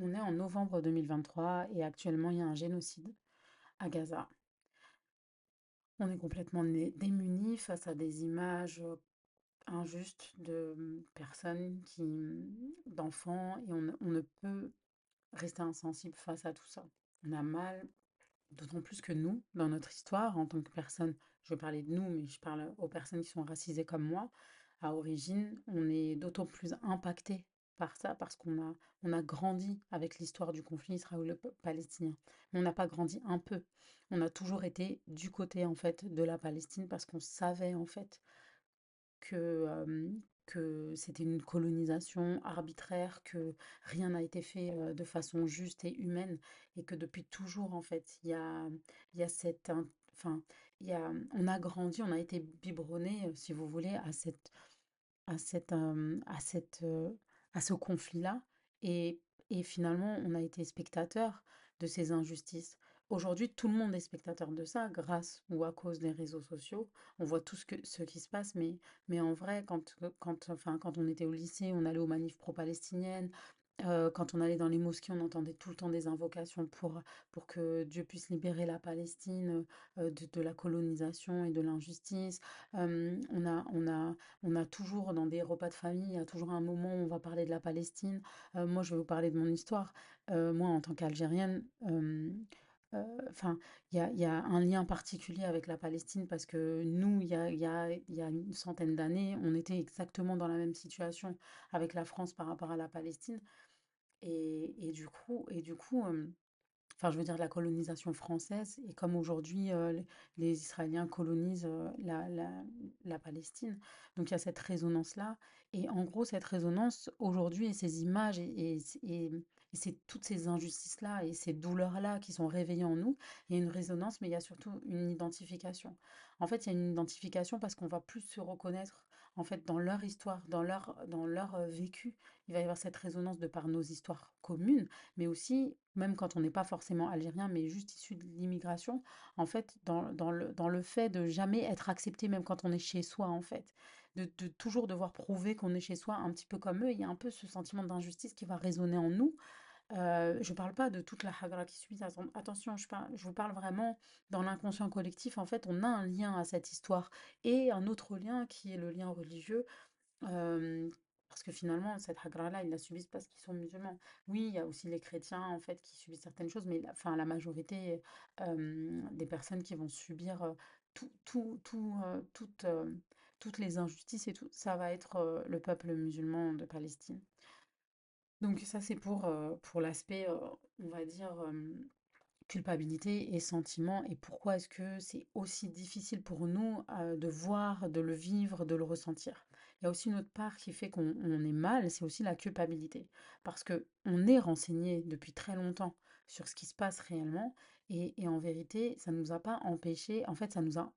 On est en novembre 2023 et actuellement il y a un génocide à Gaza. On est complètement démunis face à des images euh, injustes de mm, personnes mm, d'enfants, et on, ne on ne peut rester insensible face à tout ça. On a mal, d'autant plus que nous, dans notre histoire, en tant que personne, je vais parler de nous, mais je parle aux personnes qui sont racisées comme moi, à origine, on est d'autant plus impacté par ça parce qu'on a, on a grandi avec l'histoire du conflit israélo-palestinien. On n'a pas grandi un peu. On a toujours été du côté en fait de la Palestine parce qu'on savait en fait que, que c'était une colonisation arbitraire, que rien n'a été fait de façon juste et humaine et que depuis toujours en fait il y a, y a cette enfin y a, on a grandi, on a été biberonné, si vous voulez, à cette à cette, à cette, à ce conflit-là et, et finalement on a été spectateur de ces injustices. Aujourd'hui, tout le monde est spectateur de ça grâce ou à cause des réseaux sociaux. On voit tout ce, que, ce qui se passe, mais, mais en vrai, quand, quand, enfin, quand on était au lycée, on allait aux manifs pro-palestiniennes, Heu, quand on allait dans les mosquées, on entendait tout le temps des invocations pour, pour que Dieu puisse libérer la Palestine, heu, de de la colonisation et de l'injustice. Hem, on a on a on a toujours dans des repas de famille, il y a toujours un moment où on va parler de la Palestine. Moi, je vais vous parler de mon histoire. Moi, en tant qu'Algérienne, enfin, il y a un lien particulier avec la Palestine parce que nous, il y a une centaine d'années, on était exactement dans la même situation avec la France par rapport à la Palestine. Et, du coup, euh, enfin, je veux dire la colonisation française, et comme aujourd'hui euh, les, Israéliens colonisent euh, la, Palestine. Donc il y a cette résonance-là. Et en gros, cette résonance aujourd'hui, et ces images, et, et, c'est toutes ces injustices-là, et ces douleurs-là qui sont réveillées en nous, il y a une résonance, mais il y a surtout une identification. En fait, il y a une identification parce qu'on va plus se reconnaître en fait, dans leur histoire, dans leur, dans leur vécu, il va y avoir cette résonance de par nos histoires communes, mais aussi, même quand on n'est pas forcément algérien, mais juste issu de l'immigration, en fait, dans, dans le, dans le fait de jamais être accepté, même quand on est chez soi, en fait, de, de toujours devoir prouver qu'on est chez soi, un petit peu comme eux, il y a un peu ce sentiment d'injustice qui va résonner en nous. Euh, je ne parle pas de toute la hagra qui suit, attention, je, vous parle vraiment dans l'inconscient collectif, en fait, on a un lien à cette histoire et un autre lien qui est le lien religieux, euh, parce que finalement, cette hagra-là, ils la subissent parce qu'ils sont musulmans. Oui, il y a aussi les chrétiens, en fait, qui subissent certaines choses, mais la, enfin, la majorité euh, des personnes qui vont subir euh, tout, tout, tout, toutes, les injustices et tout, ça va être le peuple musulman de Palestine. Donc ça, c'est pour, euh, pour l'aspect, euh, on va dire, culpabilité et sentiment. Et pourquoi est-ce que c'est aussi difficile pour nous de voir, de le vivre, de le ressentir? Il y a aussi une autre part qui fait qu'on on est mal, c'est aussi la culpabilité. Parce que on est renseigné depuis très longtemps sur ce qui se passe réellement. Et, et en vérité, ça ne nous a pas empêché, en fait, ça nous a,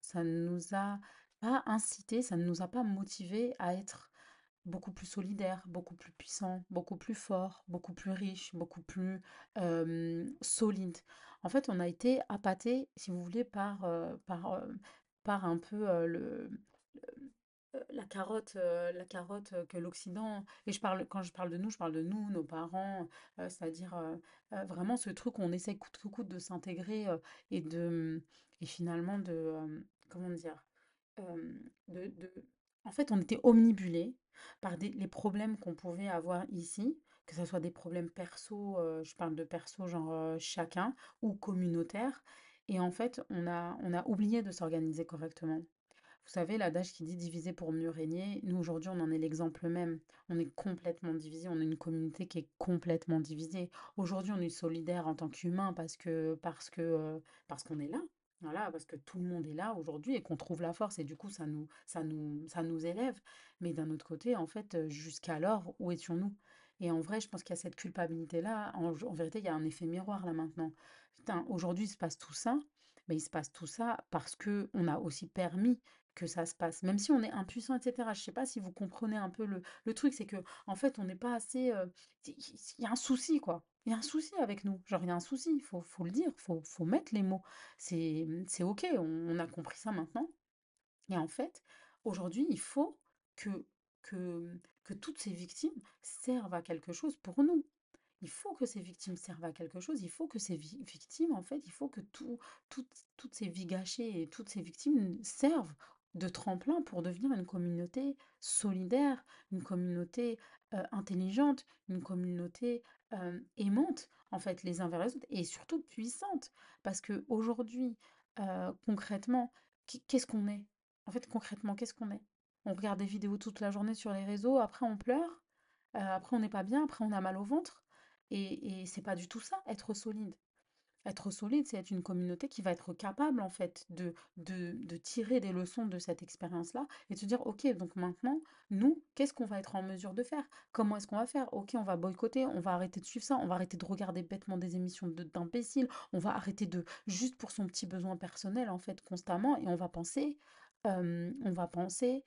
ça nous a pas incité, ça ne nous a pas motivé à être beaucoup plus solidaire, beaucoup plus puissant, beaucoup plus fort, beaucoup plus riche, beaucoup plus euh, solide. En fait, on a été appâté, si vous voulez, par, par, par un peu le, la carotte, la carotte que l'Occident, et je parle, quand je parle de nous, je parle de nous, nos parents, c'est-à-dire vraiment ce truc où on essaie coûte que coûte de s'intégrer et et finalement de, comment dire, de- en fait, on était omnibulés par les problèmes qu'on pouvait avoir ici, que ce soit des problèmes perso, euh, je parle de perso genre euh, chacun, ou communautaires. Et en fait, on a, on a oublié de s'organiser correctement. Vous savez, l'adage qui dit diviser pour mieux régner, nous aujourd'hui, on en est l'exemple même. On est complètement divisé, on est une communauté qui est complètement divisée. Aujourd'hui, on est solidaire en tant qu'humain parce que, parce que, euh, parce qu'on est là. Voilà, parce que tout le monde est là aujourd'hui et qu'on trouve la force et du coup ça nous, ça nous, ça nous élève. Mais d'un autre côté, en fait, euh, jusqu'alors, où étions-nous? Et en vrai, je pense qu'il y a cette culpabilité-là. En, en vérité, il y a un effet miroir là maintenant. Putain, aujourd'hui, il se passe tout ça, mais il se passe tout ça parce que on a aussi permis que ça se passe, même si on est impuissant, etc. Je sais pas si vous comprenez un peu le, le truc, c'est que en fait, on n'est pas assez. euh, Il y a un souci, quoi. Il y a un souci avec nous. Genre, il y a un souci, il faut, faut le dire, faut, faut mettre les mots. C'est, OK, on, on a compris ça maintenant. Et en fait, aujourd'hui, il faut que, que, que toutes ces victimes servent à quelque chose pour nous. Il faut que ces victimes servent à quelque chose, il faut que ces vi- victimes, en fait, il faut que tout, toutes ces vies gâchées et toutes ces victimes servent de tremplin pour devenir une communauté solidaire, une communauté euh, intelligente, une communauté euh, aimante, en fait, les uns vers les autres, et surtout puissante. Parce que aujourd'hui, euh, concrètement, qu'est-ce qu'on est? En fait, concrètement, qu'est-ce qu'on est? On regarde des vidéos toute la journée sur les réseaux, après on pleure, après on n'est pas bien, après on a mal au ventre. Et, et c'est pas du tout ça, être solide. Être solide, c'est être une communauté qui va être capable, en fait, de, tirer des leçons de cette expérience-là et de se dire, OK, donc maintenant, nous, qu'est-ce qu'on va être en mesure de faire? Comment est-ce qu'on va faire? OK, on va boycotter, on va arrêter de suivre ça, on va arrêter de regarder bêtement des émissions d'imbéciles, on va arrêter de, juste pour son petit besoin personnel, en fait, constamment, et on va penser, on va penser,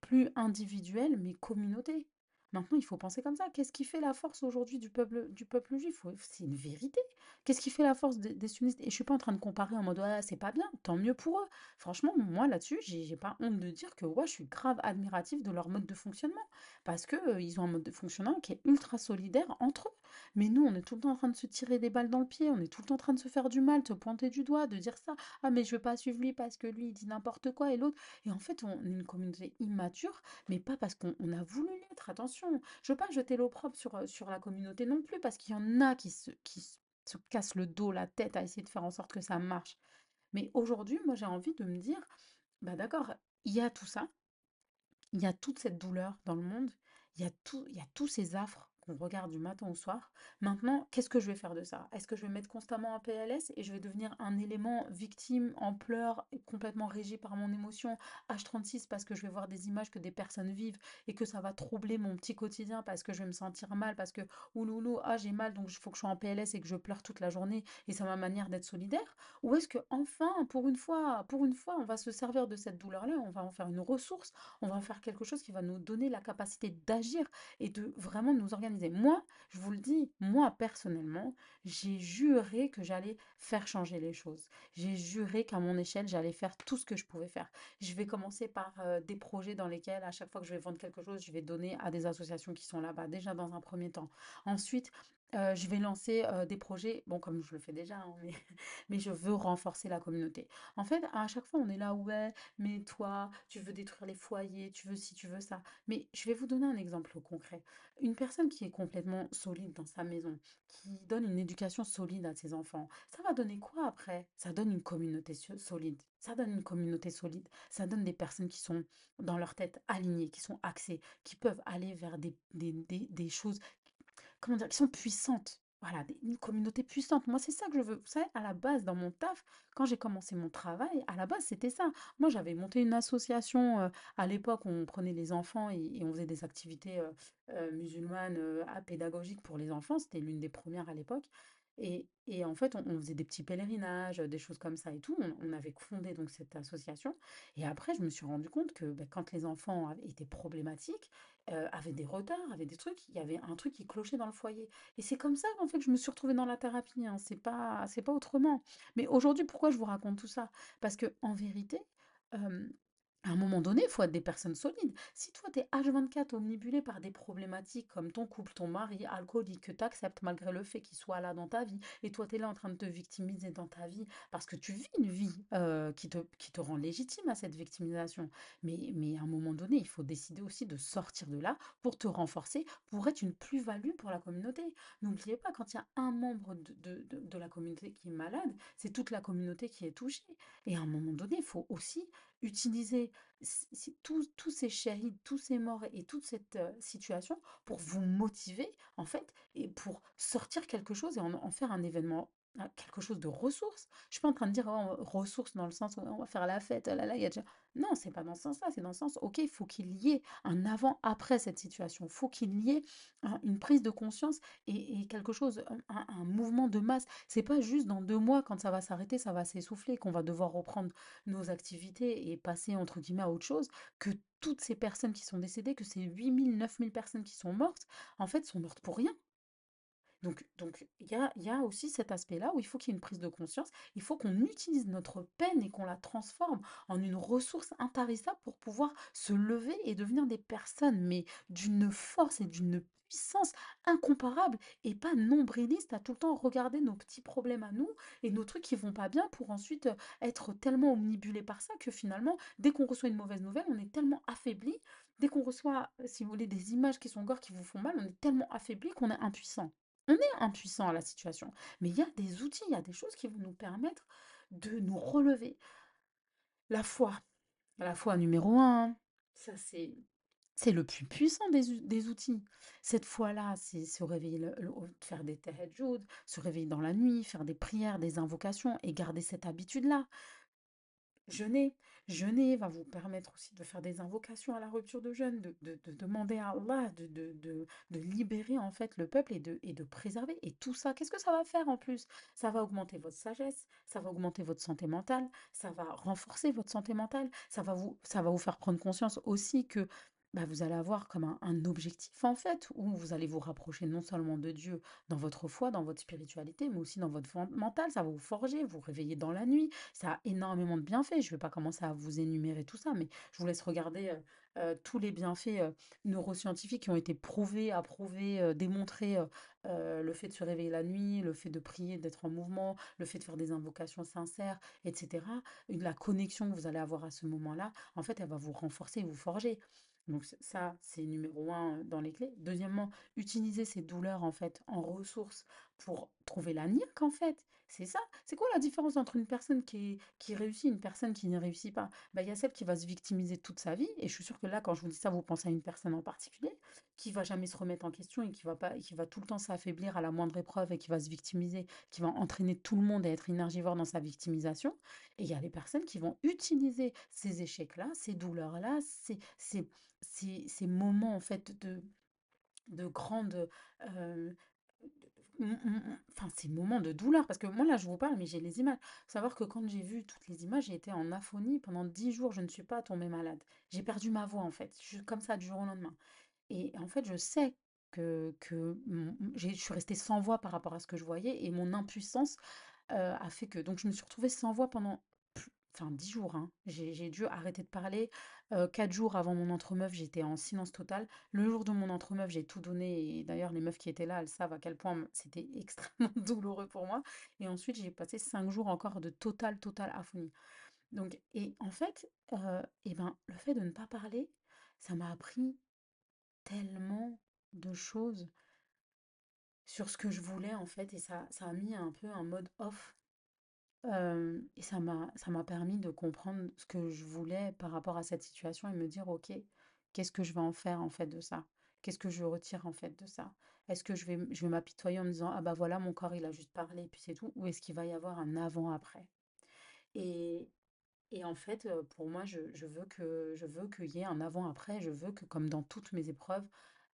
plus individuelle, mais communauté. Maintenant, il faut penser comme ça. Qu'est-ce qui fait la force aujourd'hui du peuple, du peuple juif? C'est une vérité. Qu'est-ce qui fait la force des, sionistes? Et je suis pas en train de comparer en mode, ah, c'est pas bien, tant mieux pour eux. Franchement, moi, là-dessus, j'ai pas honte de dire que ouais, je suis grave admiratif de leur mode de fonctionnement. Parce que, euh, ont un mode de fonctionnement qui est ultra solidaire entre eux. Mais nous, on est tout le temps en train de se tirer des balles dans le pied, on est tout le temps en train de se faire du mal, de pointer du doigt, de dire ça. Ah, mais je veux pas suivre lui parce que lui, il dit n'importe quoi et l'autre. Et en fait, on est une communauté immature, mais pas parce qu'on on a voulu l'être, attention. Je veux pas jeter l'opprobre sur, euh, sur la communauté non plus, parce qu'il y en a qui se, qui se se cassent le dos, la tête à essayer de faire en sorte que ça marche. Mais aujourd'hui, moi, j'ai envie de me dire, bah d'accord, il y a tout ça, il y a toute cette douleur dans le monde, il y a tout, il y a tous ces affres qu'on regarde du matin au soir. Maintenant, qu'est-ce que je vais faire de ça? Est-ce que je vais me mettre constamment en PLS et je vais devenir un élément victime en pleurs, complètement régi par mon émotion H36 parce que je vais voir des images que des personnes vivent et que ça va troubler mon petit quotidien parce que je vais me sentir mal, parce que ouloulou, ah j'ai mal donc il faut que je sois en PLS et que je pleure toute la journée et c'est ma manière d'être solidaire? Ou est-ce que enfin, pour une fois, pour une fois, on va se servir de cette douleur-là, on va en faire une ressource, on va en faire quelque chose qui va nous donner la capacité d'agir et de vraiment nous organiser. Moi, je vous le dis, moi personnellement, j'ai juré que j'allais faire changer les choses. J'ai juré qu'à mon échelle, j'allais faire tout ce que je pouvais faire. Je vais commencer par des projets dans lesquels, à chaque fois que je vais vendre quelque chose, je vais donner à des associations qui sont là-bas, déjà dans un premier temps. Ensuite, euh, je vais lancer euh, des projets, bon, comme je le fais déjà, hein, mais, je veux renforcer la communauté. En fait, à chaque fois, on est là, ouais, mais toi, tu veux détruire les foyers, tu veux ci, tu veux ça. Mais je vais vous donner un exemple concret. Une personne qui est complètement solide dans sa maison, qui donne une éducation solide à ses enfants, ça va donner quoi après? Ça donne une communauté so- solide. Ça donne une communauté solide. Ça donne des personnes qui sont dans leur tête alignées, qui sont axées, qui peuvent aller vers des choses, comment dire, qui sont puissantes. Voilà, des- une communauté puissante. Moi, c'est ça que je veux. Vous savez, à la base, dans mon taf, quand j'ai commencé mon travail, à la base, c'était ça. Moi, j'avais monté une association. euh, à l'époque, on prenait les enfants et, on faisait des activités euh, euh, musulmanes pédagogiques pour les enfants. C'était l'une des premières à l'époque. Et, en fait, on, faisait des petits pèlerinages, des choses comme ça et tout. On, avait fondé donc cette association. Et après, je me suis rendu compte que ben, quand les enfants étaient problématiques, euh, avaient des retards, avaient des trucs, il y avait un truc qui clochait dans le foyer. Et c'est comme ça qu'en fait que je me suis retrouvée dans la thérapie. hein. C'est pas, c'est pas autrement. Mais aujourd'hui, pourquoi je vous raconte tout ça? Parce que en vérité, à un moment donné, il faut être des personnes solides. Si toi, tu es H24 omnibulé par des problématiques comme ton couple, ton mari, alcoolique, que tu acceptes malgré le fait qu'il soit là dans ta vie, et toi, tu es là en train de te victimiser dans ta vie parce que tu vis une vie euh, qui te, qui te rend légitime à cette victimisation. Mais, mais à un moment donné, il faut décider aussi de sortir de là pour te renforcer, pour être une plus-value pour la communauté. N'oubliez pas, quand il y a un membre de, de, de- de la communauté qui est malade, c'est toute la communauté qui est touchée. Et à un moment donné, il faut aussi utiliser tous ces shahids, tous ces morts et toute cette situation pour vous motiver, en fait, et pour sortir quelque chose et en faire un événement, quelque chose de ressource. Je suis pas en train de dire oh, ressource dans le sens où on va faire la fête, oh là là, il. Non, c'est pas dans ce sens-là, c'est dans le sens, ok, il faut qu'il y ait un avant-après cette situation, il faut qu'il y ait un- une prise de conscience et, quelque chose, un, un- un mouvement de masse. C'est pas juste dans deux mois, quand ça va s'arrêter, ça va s'essouffler, qu'on va devoir reprendre nos activités et passer entre guillemets à autre chose, que toutes ces personnes qui sont décédées, que ces 8000, 9000 personnes qui sont mortes, en fait, sont mortes pour rien. Donc, donc il y a, aussi cet aspect-là où il faut qu'il y ait une prise de conscience, il faut qu'on utilise notre peine et qu'on la transforme en une ressource intarissable pour pouvoir se lever et devenir des personnes, mais d'une force et d'une puissance incomparable et pas nombriliste à tout le temps regarder nos petits problèmes à nous et nos trucs qui vont pas bien pour ensuite être tellement omnibulés par ça que finalement, dès qu'on reçoit une mauvaise nouvelle, on est tellement affaibli. Dès qu'on reçoit, si vous voulez, des images qui sont gore, qui vous font mal, on est tellement affaibli qu'on est impuissant. On est impuissant à la situation. Mais il y a des outils, il y a des choses qui vont nous permettre de nous relever. La foi. La foi numéro un, ça c'est c'est le plus puissant des, des outils. Cette fois-là, c'est se réveiller, faire des tahajjud, se réveiller dans la nuit, faire des prières, des invocations et garder cette habitude-là. Jeûner. Jeûner va vous permettre aussi de faire des invocations à la rupture de jeûne, de, de, demander à Allah de, de, libérer en fait le peuple et de, et de préserver. Et tout ça, qu'est-ce que ça va faire en plus? Ça va augmenter votre sagesse, ça va augmenter votre santé mentale, ça va renforcer votre santé mentale, ça va vous, ça va vous faire prendre conscience aussi que bah, vous allez avoir comme un, objectif en fait, où vous allez vous rapprocher non seulement de Dieu dans votre foi, dans votre spiritualité, mais aussi dans votre mental. Ça va vous forger, vous réveiller dans la nuit. Ça a énormément de bienfaits. Je ne vais pas commencer à vous énumérer tout ça, mais je vous laisse regarder euh, euh, tous les bienfaits euh, neuroscientifiques qui ont été prouvés, approuvés, démontrés. le fait de se réveiller la nuit, le fait de prier, d'être en mouvement, le fait de faire des invocations sincères, etc. La connexion que vous allez avoir à ce moment-là, en fait, elle va vous renforcer, vous forger. Donc ça, c'est numéro un dans les clés. Deuxièmement, utiliser ces douleurs en fait en ressources pour trouver la niaque en fait. C'est ça. C'est quoi la différence entre une personne qui, qui réussit et une personne qui ne réussit pas? Bah, Il y a celle qui va se victimiser toute sa vie. Et je suis sûre que là, quand je vous dis ça, vous pensez à une personne en particulier qui va jamais se remettre en question et qui va pas, qui va tout le temps s'affaiblir à la moindre épreuve et qui va se victimiser, qui va entraîner tout le monde à être énergivore dans sa victimisation. Et il y a les personnes qui vont utiliser ces échecs-là, ces douleurs-là, ces, ces, ces, moments en fait de, de grande... Euh, enfin, ces moments de douleur, parce que moi là je vous parle, mais j'ai les images. Savoir que quand j'ai vu toutes les images, j'ai été en aphonie pendant dix jours, je ne suis pas tombée malade. J'ai perdu ma voix en fait, je, comme ça du jour au lendemain. Et en fait, je sais que, que je suis restée sans voix par rapport à ce que je voyais, et mon impuissance euh, a fait que. Donc je me suis retrouvée sans voix pendant enfin dix jours, hein. J'ai dû arrêter de parler. quatre jours avant mon entremeuf, j'étais en silence total. Le jour de mon entremeuf, j'ai tout donné. Et d'ailleurs, les meufs qui étaient là, elles savent à quel point c'était extrêmement douloureux pour moi. Et ensuite, j'ai passé cinq jours encore de total, total aphonie. Donc, et en fait, et ben, le fait de ne pas parler, ça m'a appris tellement de choses sur ce que je voulais en fait. Et ça, ça a mis un peu un mode off et ça m'a ça m'a permis de comprendre ce que je voulais par rapport à cette situation et me dire: «OK, qu'est-ce que je vais en faire, en fait, de ça? Qu'est-ce que je retire, en fait, de ça? Est-ce que je vais je vais m'apitoyer en me disant: "Ah bah, voilà, mon corps, il a juste parlé puis c'est tout"? Ou est-ce qu'il va y avoir un avant-après?» et et en fait, pour moi, je je veux que je veux qu'il y ait un avant-après. Je veux que, comme dans toutes mes épreuves,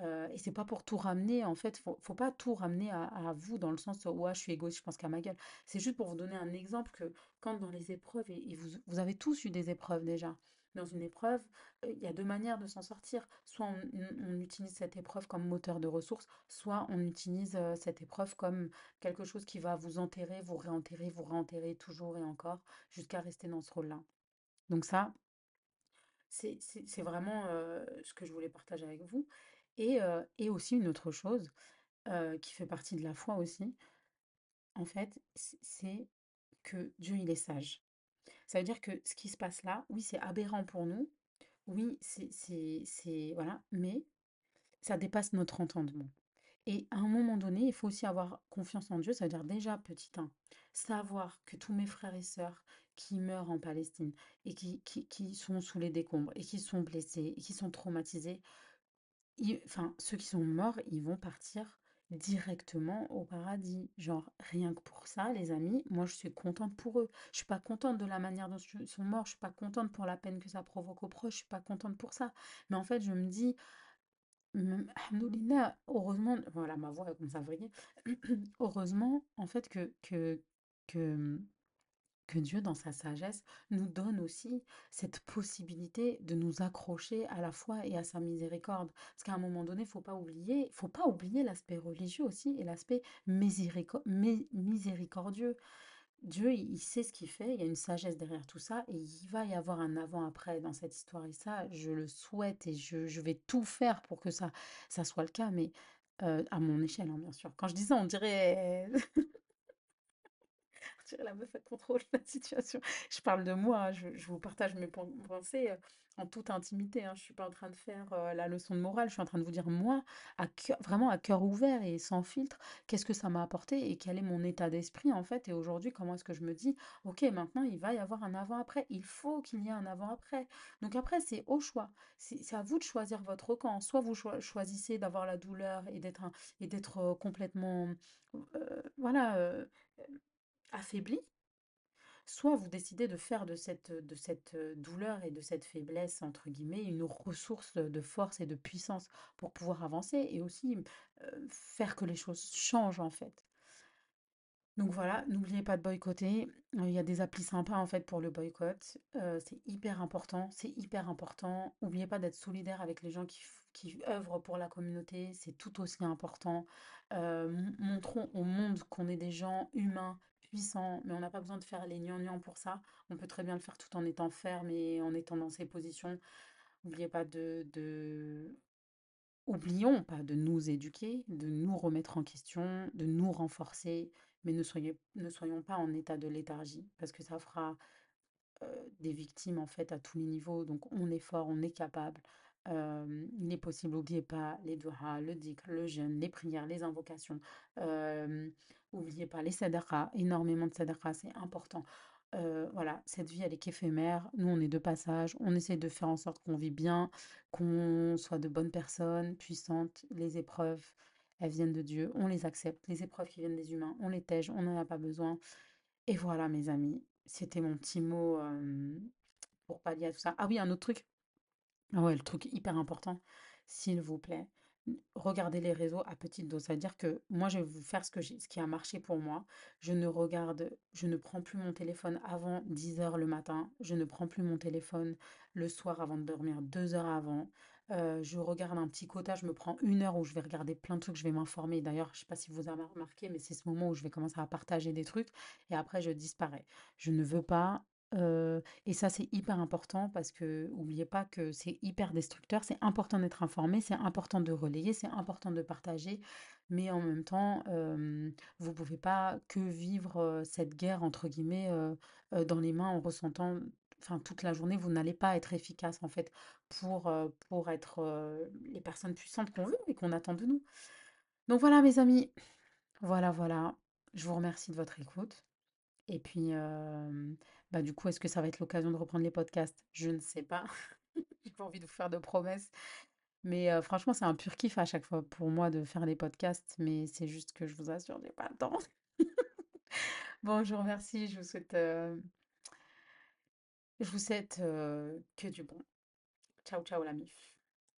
euh, et c'est pas pour tout ramener, en fait, faut, faut pas tout ramener à, vous dans le sens où ouais, je suis égoïste, je pense qu'à ma gueule. C'est juste pour vous donner un exemple que quand dans les épreuves, et, vous, avez tous eu des épreuves déjà, dans une épreuve, il y a deux manières de s'en sortir. Soit on, utilise cette épreuve comme moteur de ressources, soit on utilise cette épreuve comme quelque chose qui va vous enterrer, vous réenterrer, vous réenterrer toujours et encore, jusqu'à rester dans ce rôle-là. Donc ça, c'est vraiment ce que je voulais partager avec vous. Et, et aussi une autre chose qui fait partie de la foi aussi, en fait, c'est que Dieu, il est sage. Ça veut dire que ce qui se passe là, oui, c'est aberrant pour nous, oui, c'est, voilà, mais ça dépasse notre entendement. Et à un moment donné, il faut aussi avoir confiance en Dieu. Ça veut dire déjà, petit 1, savoir que tous mes frères et sœurs qui meurent en Palestine et qui, qui, qui sont sous les décombres et qui sont blessés et qui sont traumatisés, enfin, ceux qui sont morts, ils vont partir directement au paradis. Genre, rien que pour ça, les amis, moi je suis contente pour eux. Je suis pas contente de la manière dont ils sont morts, je suis pas contente pour la peine que ça provoque aux proches, je suis pas contente pour ça. Mais en fait, je me dis, heureusement, voilà, ma voix commence à vriller. heureusement, en fait, que, que, que que Dieu, dans sa sagesse, nous donne aussi cette possibilité de nous accrocher à la foi et à sa miséricorde. Parce qu'à un moment donné, faut pas oublier, faut pas oublier l'aspect religieux aussi et l'aspect miséricordieux. Dieu, il sait ce qu'il fait, il y a une sagesse derrière tout ça, et il va y avoir un avant-après dans cette histoire. Et ça, je le souhaite et je, vais tout faire pour que ça, ça soit le cas. Mais heu, à mon échelle, hein, bien sûr. Quand je dis ça, on dirait Dirais la meuf, elle contrôle la situation. Je parle de moi, hein, je, vous partage mes pen- pensées euh, en toute intimité. Hein. Je suis pas en train de faire euh, la leçon de morale, je suis en train de vous dire, moi, vraiment à cœur ouvert et sans filtre, qu'est-ce que ça m'a apporté et quel est mon état d'esprit en fait. Et aujourd'hui, comment est-ce que je me dis, ok, maintenant il va y avoir un avant-après. Il faut qu'il y ait un avant-après. Donc après, c'est au choix. C'est à vous de choisir votre camp. Soit vous choi- choisissez d'avoir la douleur et d'être euh, complètement, voilà. Affaibli, soit vous décidez de faire de cette, de cette douleur et de cette faiblesse, entre guillemets, une ressource de force et de puissance pour pouvoir avancer et aussi faire que les choses changent en fait. Donc voilà, n'oubliez pas de boycotter. Il y a des applis sympas en fait pour le boycott. C'est hyper important, c'est hyper important. N'oubliez pas d'être solidaire avec les gens qui, qui œuvrent pour la communauté, c'est tout aussi important. Mon- montrons au monde qu'on est des gens humains, mais on n'a pas besoin de faire les gnangnans pour ça. On peut très bien le faire tout en étant ferme et en étant dans ses positions. N'oubliez pas de, Oublions pas de nous éduquer, de nous remettre en question, de nous renforcer, mais ne soyons pas en état de léthargie, parce que ça fera euh, des victimes en fait à tous les niveaux. Donc on est fort, on est capable. Il est possible, n'oubliez pas les duha, le dhikr, le jeûne, les prières, les invocations. Euh, n'oubliez pas les sadaqas, énormément de sadaqas, c'est important. Voilà, cette vie, elle est qu'éphémère. Nous, on est de passage. On essaie de faire en sorte qu'on vit bien, qu'on soit de bonnes personnes, puissantes. Les épreuves, elles viennent de Dieu. On les accepte. Les épreuves qui viennent des humains, on les tège. On n'en a pas besoin. Et voilà, mes amis, c'était mon petit mot pour pallier à tout ça. Ah oui, un autre truc. Ah ouais, le truc hyper important, s'il vous plaît, regardez les réseaux à petite dose. C'est-à-dire que moi, je vais vous faire ce que ce qui a marché pour moi. Je ne regarde, je ne prends plus mon téléphone avant 10 heures le matin. Je ne prends plus mon téléphone le soir avant de dormir, deux heures avant. Euh, je regarde un petit quota, je me prends une heure où je vais regarder plein de trucs, je vais m'informer. D'ailleurs, je ne sais pas si vous avez remarqué, mais c'est ce moment où je vais commencer à partager des trucs et après je disparais. Je ne veux pas. Et ça, c'est hyper important parce que, oubliez pas que c'est hyper destructeur. C'est important d'être informé, c'est important de relayer, c'est important de partager, mais en même temps, vous pouvez pas que vivre cette guerre, entre guillemets, dans les mains en ressentant, enfin, toute la journée, vous n'allez pas être efficace, en fait, pour, pour être les personnes puissantes qu'on veut et qu'on attend de nous. Donc voilà, mes amis, voilà, voilà. Je vous remercie de votre écoute. Et puis, bah, du coup, est-ce que ça va être l'occasion de reprendre les podcasts? Je ne sais pas. J'ai pas envie de vous faire de promesses, mais franchement, c'est un pur kiff à chaque fois pour moi de faire les podcasts, mais c'est juste que je vous assure, j'ai pas le temps. Bon, je vous remercie, je vous souhaite, je vous souhaite, que du bon. Ciao, ciao la mif.